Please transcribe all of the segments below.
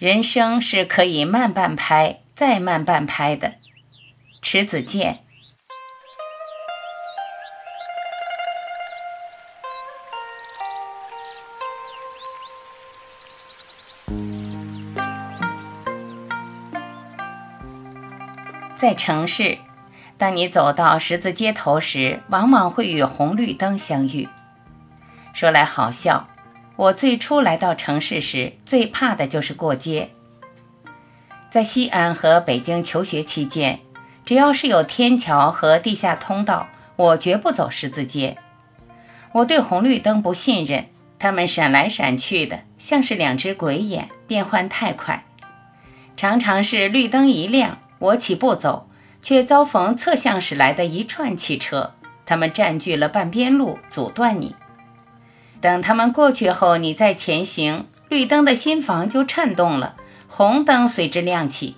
人生是可以慢半拍，再慢半拍的。迟子建。在城市，当你走到十字街头时，往往会与红绿灯相遇。说来好笑，我最初来到城市时，最怕的就是过街。在西安和北京求学期间，只要是有天桥和地下通道，我绝不走十字街。我对红绿灯不信任，它们闪来闪去的，像是两只鬼眼，变换太快。常常是绿灯一亮。我起步走，却遭逢侧向驶来的一串汽车，他们占据了半边路，阻断你。等他们过去后，你再前行，绿灯的心房就颤动了，红灯随之亮起，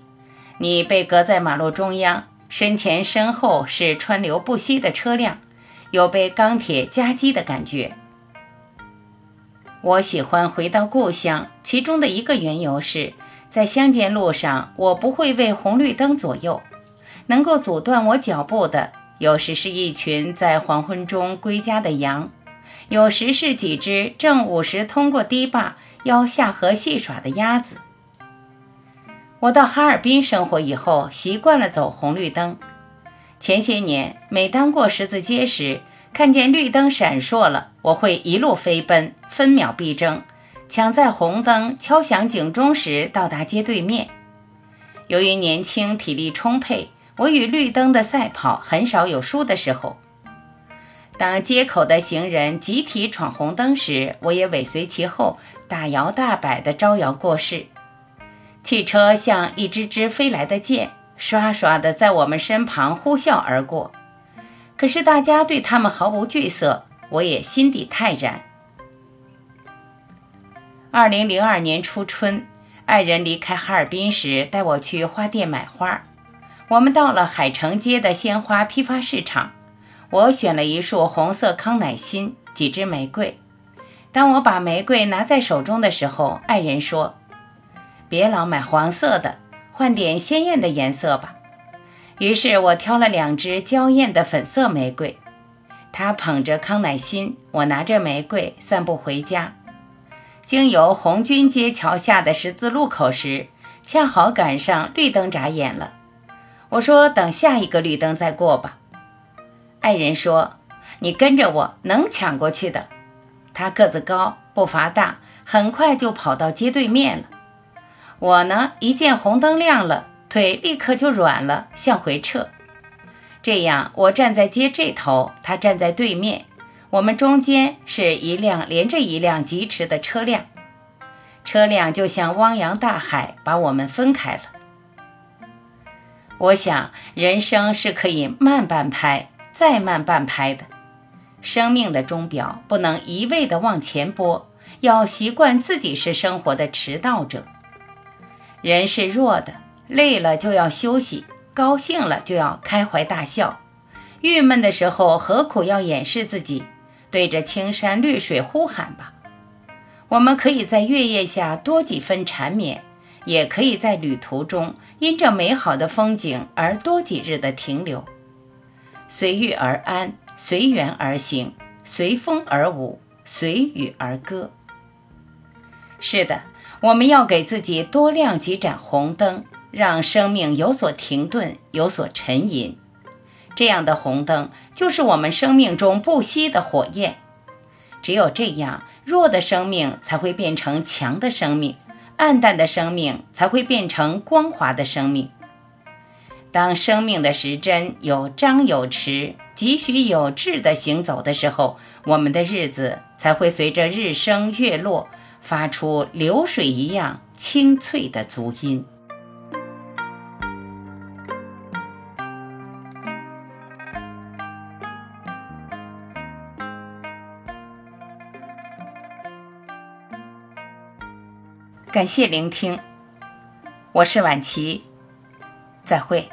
你被隔在马路中央，身前身后是川流不息的车辆，有被钢铁夹击的感觉。我喜欢回到故乡，其中的一个缘由是。在乡间路上，我不会为红绿灯左右，能够阻断我脚步的，有时是一群在黄昏中归家的羊，有时是几只正午时通过堤坝要下河戏耍的鸭子。我到哈尔滨生活以后，习惯了走红绿灯。前些年，每当过十字街时，看见绿灯闪烁了，我会一路飞奔，分秒必争。抢在红灯敲响警钟时到达街对面。由于年轻体力充沛，我与绿灯的赛跑很少有输的时候。当街口的行人集体闯红灯时，我也尾随其后，大摇大摆地招摇过市。汽车像一支支飞来的箭，刷刷地在我们身旁呼啸而过。可是大家对他们毫无惧色，我也心底泰然。二零零二年初春，爱人离开哈尔滨时，带我去花店买花。我们到了海城街的鲜花批发市场，我选了一束红色康乃馨，几支玫瑰。当我把玫瑰拿在手中的时候，爱人说：“别老买黄色的，换点鲜艳的颜色吧。”于是我挑了两支娇艳的粉色玫瑰。他捧着康乃馨，我拿着玫瑰，散步回家。经由红军街桥下的十字路口时，恰好赶上绿灯眨眼了。我说：“等下一个绿灯再过吧。”爱人说：“你跟着我，能抢过去的。”他个子高，步伐大，很快就跑到街对面了。我呢，一见红灯亮了，腿立刻就软了，向回撤。这样，我站在街这头，他站在对面。我们中间是一辆连着一辆疾驰的车辆，车辆就像汪洋大海，把我们分开了。我想，人生是可以慢半拍，再慢半拍的。生命的钟表不能一味的往前拨，要习惯自己是生活的迟到者。人是弱的，累了就要休息，高兴了就要开怀大笑，郁闷的时候何苦要掩饰自己？对着青山绿水呼喊吧！我们可以在月夜下多几分缠绵，也可以在旅途中因着美好的风景而多几日的停留。随遇而安，随缘而行，随风而舞，随雨而歌。是的，我们要给自己多亮几盏红灯，让生命有所停顿，有所沉吟。这样的红灯就是我们生命中不熄的火焰，只有这样，弱的生命才会变成强的生命，暗淡的生命才会变成光华的生命。当生命的时针有张有弛、几许有致地行走的时候，我们的日子才会随着日升月落，发出流水一样清脆的足音。感谢聆听，我是晚琪，再会。